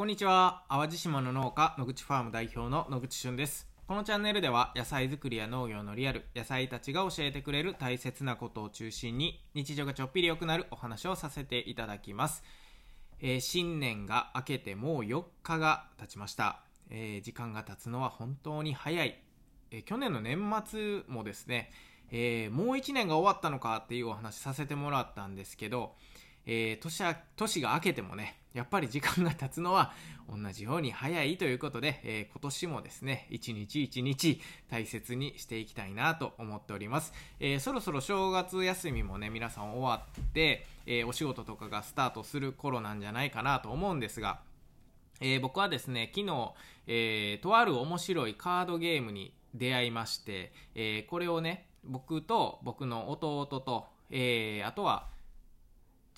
こんにちは。淡路島の農家野口ファーム代表の野口俊です。このチャンネルでは野菜作りや農業のリアル野菜たちが教えてくれる大切なことを中心に日常がちょっぴり良くなるお話をさせていただきます、えー、新年が明けてもう4日が経ちました、えー、時間が経つのは本当に早い、えー、去年の年末もですね、えもう1年が終わったのかっていうお話させてもらったんですけど、え年年が明けてもねやっぱり時間が経つのは同じように早いということで、えー、今年もですね、一日一日大切にしていきたいなと思っております。えー、そろそろ正月休みもね、皆さん終わって、えー、お仕事とかがスタートする頃なんじゃないかなと思うんですが、え僕はですね、昨日、えとある面白いカードゲームに出会いまして、えこれをね、僕と僕の弟と、えあとは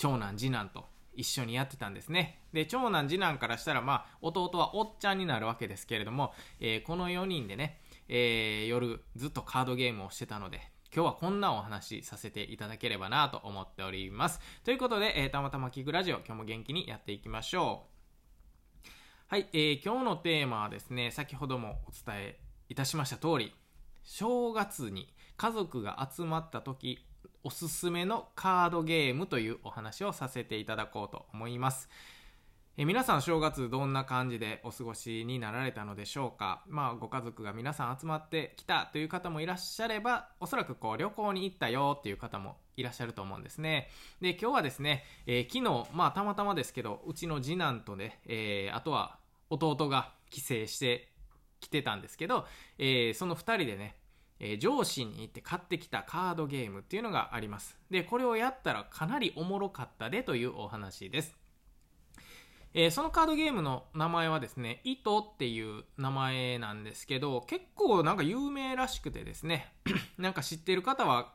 長男次男と一緒にやってたんですね。で、長男次男からしたら、まあ、弟はおっちゃんになるわけですけれども、えー、この4人でね、えー、夜ずっとカードゲームをしてたので、今日はこんなお話しさせていただければなと思っております。ということで、えー、たまたま聞くラジオ、今日も元気にやっていきましょう。はい、えー、今日のテーマはですね、先ほどもお伝えいたしました通り、正月に家族が集まった時おすすめのカードゲームというお話をさせていただこうと思います。え皆さん正月どんな感じでお過ごしになられたのでしょうか？まあご家族が皆さん集まってきたという方もいらっしゃればおそらくこう旅行に行ったよっていう方もいらっしゃると思うんですねで今日はですね、えー、昨日まあたまたまですけどうちの次男とね、えー、あとは弟が帰省してきてたんですけど、えー、その2人でねえー、上司に行って買ってきたカードゲームっていうのがあります。で、これをやったらかなりおもろかったでというお話です。えー、そのカードゲームの名前はですね、糸っていう名前なんですけど、結構なんか有名らしくてですね、なんか知ってる方は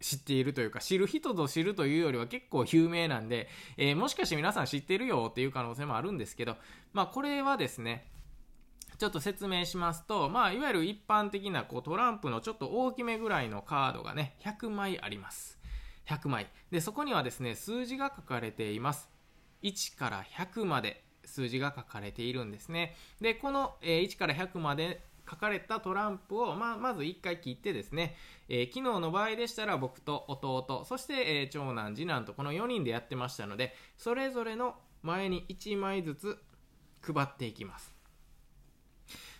知っているというか、知る人ぞ知るというよりは結構有名なんで、えー、もしかして皆さん知ってるよっていう可能性もあるんですけど、まあこれはですね、ちょっと説明しますと、まあ、いわゆる一般的なこうトランプのちょっと大きめぐらいのカードがね、100枚あります。100枚。で、そこにはですね、数字が書かれています。1から100まで数字が書かれているんですね。で、この、え、1から100まで書かれたトランプを、まあ、まず1回切ってですね、えー、昨日の場合でしたら僕と弟、そして、え、長男、次男とこの4人でやってましたので、それぞれの前に1枚ずつ配っていきます。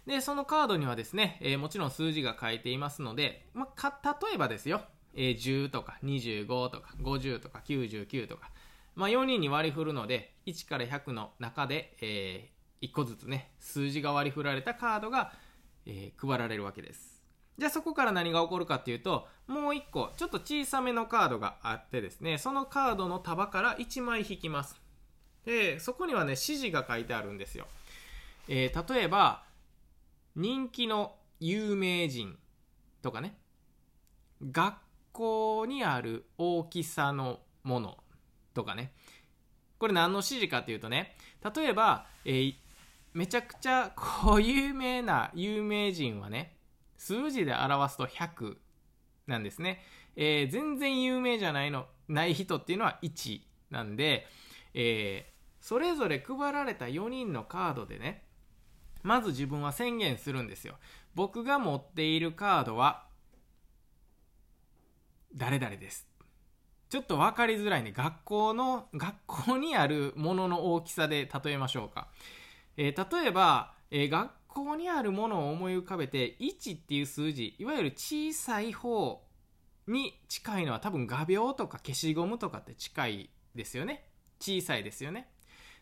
で、そのカードにはですね、えー、もちろん数字が書いていますので、まあ、例えばですよ、えー、10とか25とか50とか99とか、まあ、4人に割り振るので、1から100の中で、えー、1個ずつね、数字が割り振られたカードが、えー、配られるわけです。じゃあそこから何が起こるかっていうと、もう1個、ちょっと小さめのカードがあってですね、そのカードの束から1枚引きます。で、そこにはね、指示が書いてあるんですよ。えー、例えば、人気の有名人とかね。学校にある大きさのものとかね。これ何の指示かっていうとね。例えば、えー、めちゃくちゃこう有名な有名人はね数字で表すと100なんですね、えー、全然有名じゃないのない人っていうのは1なんで、えー、それぞれ配られた4人のカードでねまず自分は宣言するんですよ。僕が持っているカードは、誰々です。ちょっと分かりづらいね。学校の、学校にあるものの大きさで例えましょうか。えー、例えば、えー、学校にあるものを思い浮かべて、1っていう数字、いわゆる小さい方に近いのは多分画鋲とか消しゴムとかって近いですよね。小さいですよね。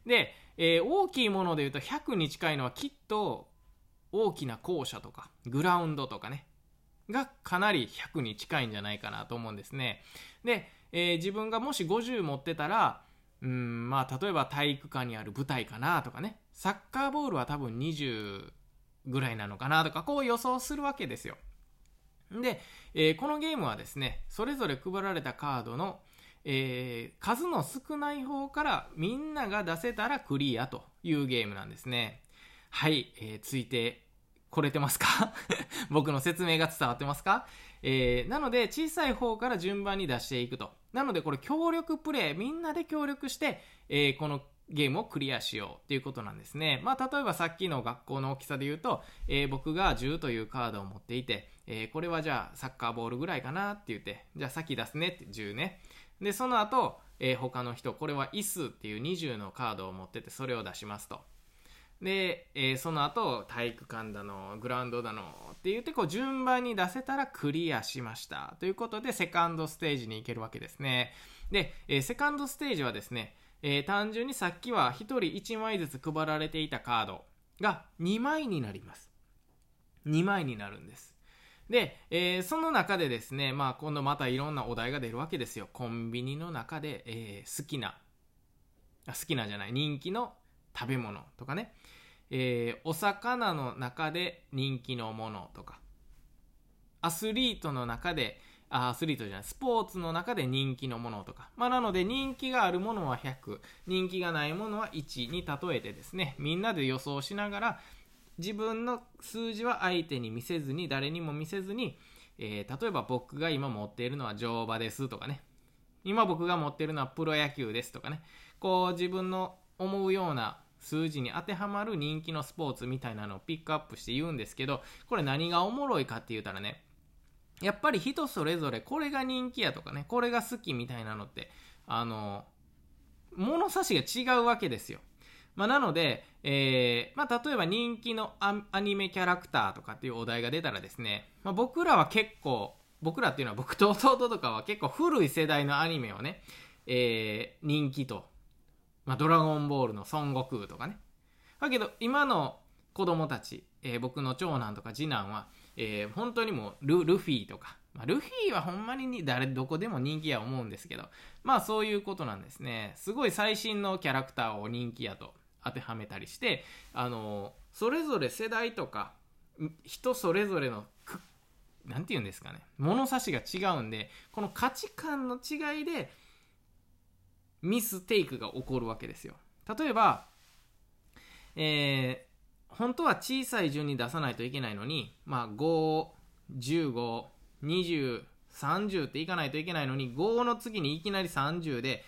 で、えー、大きいもので言うと100に近いのはきっと大きな校舎とかグラウンドとかねがかなり100に近いんじゃないかなと思うんですね。で、えー、自分がもし50持ってたらうんまあ例えば体育館にある舞台かなとかねサッカーボールは多分20ぐらいなのかなとかこう予想するわけですよ。で、えー、このゲームはですねそれぞれ配られたカードのえー、数の少ない方からみんなが出せたらクリアというゲームなんですね。はい、えー、ついてこれてますか？僕の説明が伝わってますか？えー、なので小さい方から順番に出していくと。なのでこれ協力プレイ、みんなで協力して、えー、このゲームをクリアしようっていうことなんですね。まあ、例えばさっきの学校の大きさで言うと、えー、僕が10というカードを持っていて、えー、これはじゃあサッカーボールぐらいかなって言って、じゃあ先出すねって10ね。で、その後、えー、他の人、これは椅子っていう20のカードを持ってて、それを出しますと。で、えー、その後、体育館だの、グラウンドだのって言って、こう順番に出せたらクリアしました。ということで、セカンドステージに行けるわけですね。で、えー、セカンドステージはですね、えー、単純にさっきは1人1枚ずつ配られていたカードが2枚になります。2枚になるんです。で、えー、その中でですね、まあ今度またいろんなお題が出るわけですよ。コンビニの中で、えー、好きな、好きなじゃない、人気の食べ物とかね、えー、お魚の中で人気のものとか、アスリートの中で、アスリートじゃない、スポーツの中で人気のものとか。まあ、なので人気があるものは100、人気がないものは1に例えてですね、みんなで予想しながら、自分の数字は相手に見せずに、誰にも見せずに、えー、例えば僕が今持っているのは乗馬ですとかね。今僕が持っているのはプロ野球ですとかね。こう自分の思うような数字に当てはまる人気のスポーツみたいなのをピックアップして言うんですけど、これ何がおもろいかって言ったらね、やっぱり人それぞれこれが人気やとかね、これが好きみたいなのって、あの、物差しが違うわけですよ。まあ、なので、えー、まあ、例えば人気のアニメキャラクターとかっていうお題が出たらですね、まあ、僕らは結構、僕らっていうのは僕と弟とかは結構古い世代のアニメをね、えー、人気と、まあ、ドラゴンボールの孫悟空とかね。だけど、今の子供たち、えー、僕の長男とか次男は、えー、本当にもうルルフィとか、まあ、ルフィはほんまに誰どこでも人気や思うんですけど、まあそういうことなんですね。すごい最新のキャラクターを人気やと当てはめたりして、あのそれぞれ世代とか、人それぞれのなんて言うんですかね、物差しが違うんで、この価値観の違いで、ミステイクが起こるわけですよ。例えば、え本当は小さい順に出さないといけないのに、まあ、5、15、20、30っていかないといけないのに、5の次にいきなり30で、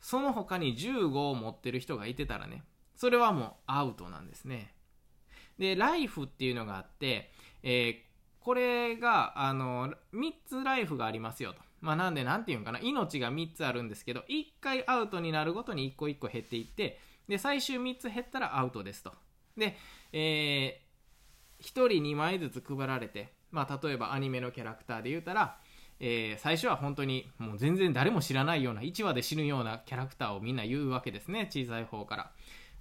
その他に15を持ってる人がいてたらね、それはもうアウトなんですね。で、ライフっていうのがあって、えー、これが、あの、3つライフがありますよと。まあ、なんで、なんていうのかな、命が3つあるんですけど、1回アウトになるごとに1個1個減っていって、で、最終3つ減ったらアウトですと。で、えー、1人2枚ずつ配られて、まあ、例えばアニメのキャラクターで言うたら、えー、最初は本当にもう全然誰も知らないような1話で死ぬようなキャラクターをみんな言うわけですね小さい方から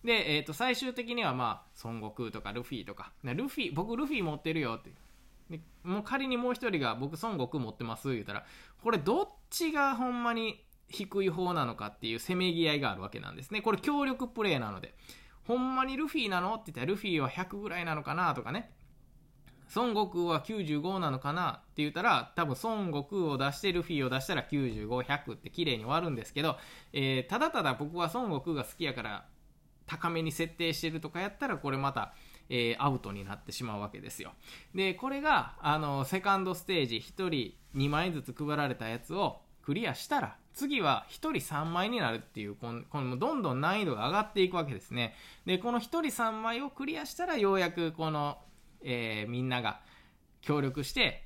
で、えー、と最終的にはまあ孫悟空とかルフィとか。ルフィ僕ルフィ持ってるよって。でもう仮にもう1人が僕孫悟空持ってます言うたらこれどっちがほんまに低い方なのかっていうせめぎ合いがあるわけなんですね。これ協力プレイなので。ほんまにルフィなのって言ったらルフィは100ぐらいなのかなとかね。孫悟空は95なのかなって言ったら、多分孫悟空を出してルフィを出したら95、100って綺麗に終わるんですけど、えー、ただただ僕は孫悟空が好きやから高めに設定してるとかやったらこれまた、えー、アウトになってしまうわけですよ。で、これが、あの、セカンドステージ1人2枚ずつ配られたやつをクリアしたら、次は1人3枚になるっていう、このどんどん難易度が上がっていくわけですね。で、この1人3枚をクリアしたら、ようやくこの、えー、みんなが協力して、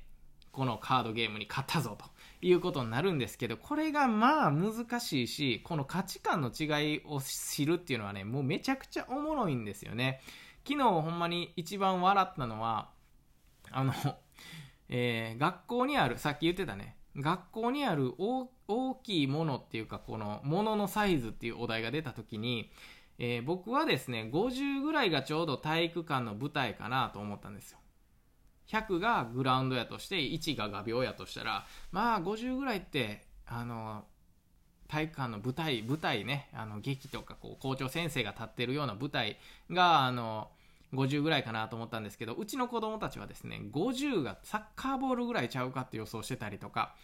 このカードゲームに勝ったぞということになるんですけど、これがまあ難しいし、この価値観の違いを知るっていうのはね、もうめちゃくちゃおもろいんですよね。昨日ほんまに一番笑ったのは、あの、えー、学校にある、さっき言ってたね、学校にある大きいものっていうかこのもののサイズっていうお題が出た時に、えー、僕はですね50ぐらいがちょうど体育館の舞台かなと思ったんですよ100がグラウンドやとして1が画鋲やとしたらまあ50ぐらいってあの体育館の舞台舞台ねあの劇とかこう校長先生が立ってるような舞台があの50ぐらいかなと思ったんですけど、うちの子供たちはですね、50がサッカーボールぐらいちゃうかって予想してたりとか、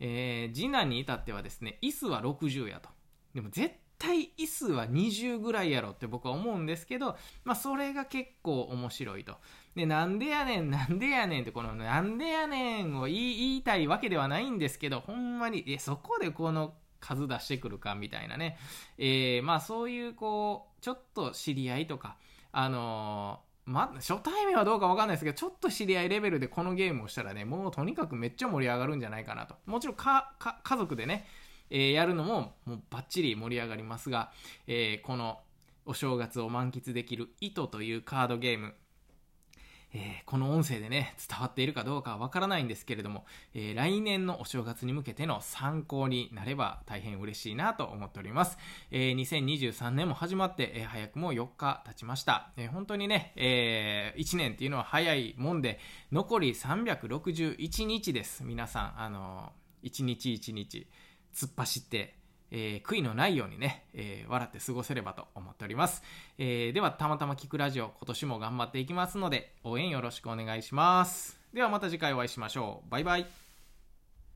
えー、次男に至ってはですね、椅子は60やと。でも絶対椅子は20ぐらいやろって僕は思うんですけど、まあそれが結構面白いと。で、なんでやねん、なんでやねんってこのなんでやねんを言いたいわけではないんですけど、ほんまに、え、そこでこの数出してくるかみたいなね。えー、まあそういうこう、ちょっと知り合いとか、あのーま、初対面はどうかわかんないですけど、ちょっと知り合いレベルでこのゲームをしたらね、もうとにかくめっちゃ盛り上がるんじゃないかなと。もちろんか、か、家族でね、え、やるのも、もうバッチリ盛り上がりますが、え、このお正月を満喫できる糸というカードゲーム、えー、この音声でね、伝わっているかどうかはわからないんですけれども、えー、来年のお正月に向けての参考になれば大変嬉しいなと思っております。えー、2023年も始まって、え早くも4日経ちました。え本当にね、え1年っていうのは早いもんで、残り361日です。皆さん、あの1日1日突っ走って、えー、悔いのないようにね、えー、笑って過ごせればと思っております。えー、では、たまたま聞くラジオ、今年も頑張っていきますので、応援よろしくお願いします。ではまた次回お会いしましょう。バイバイ。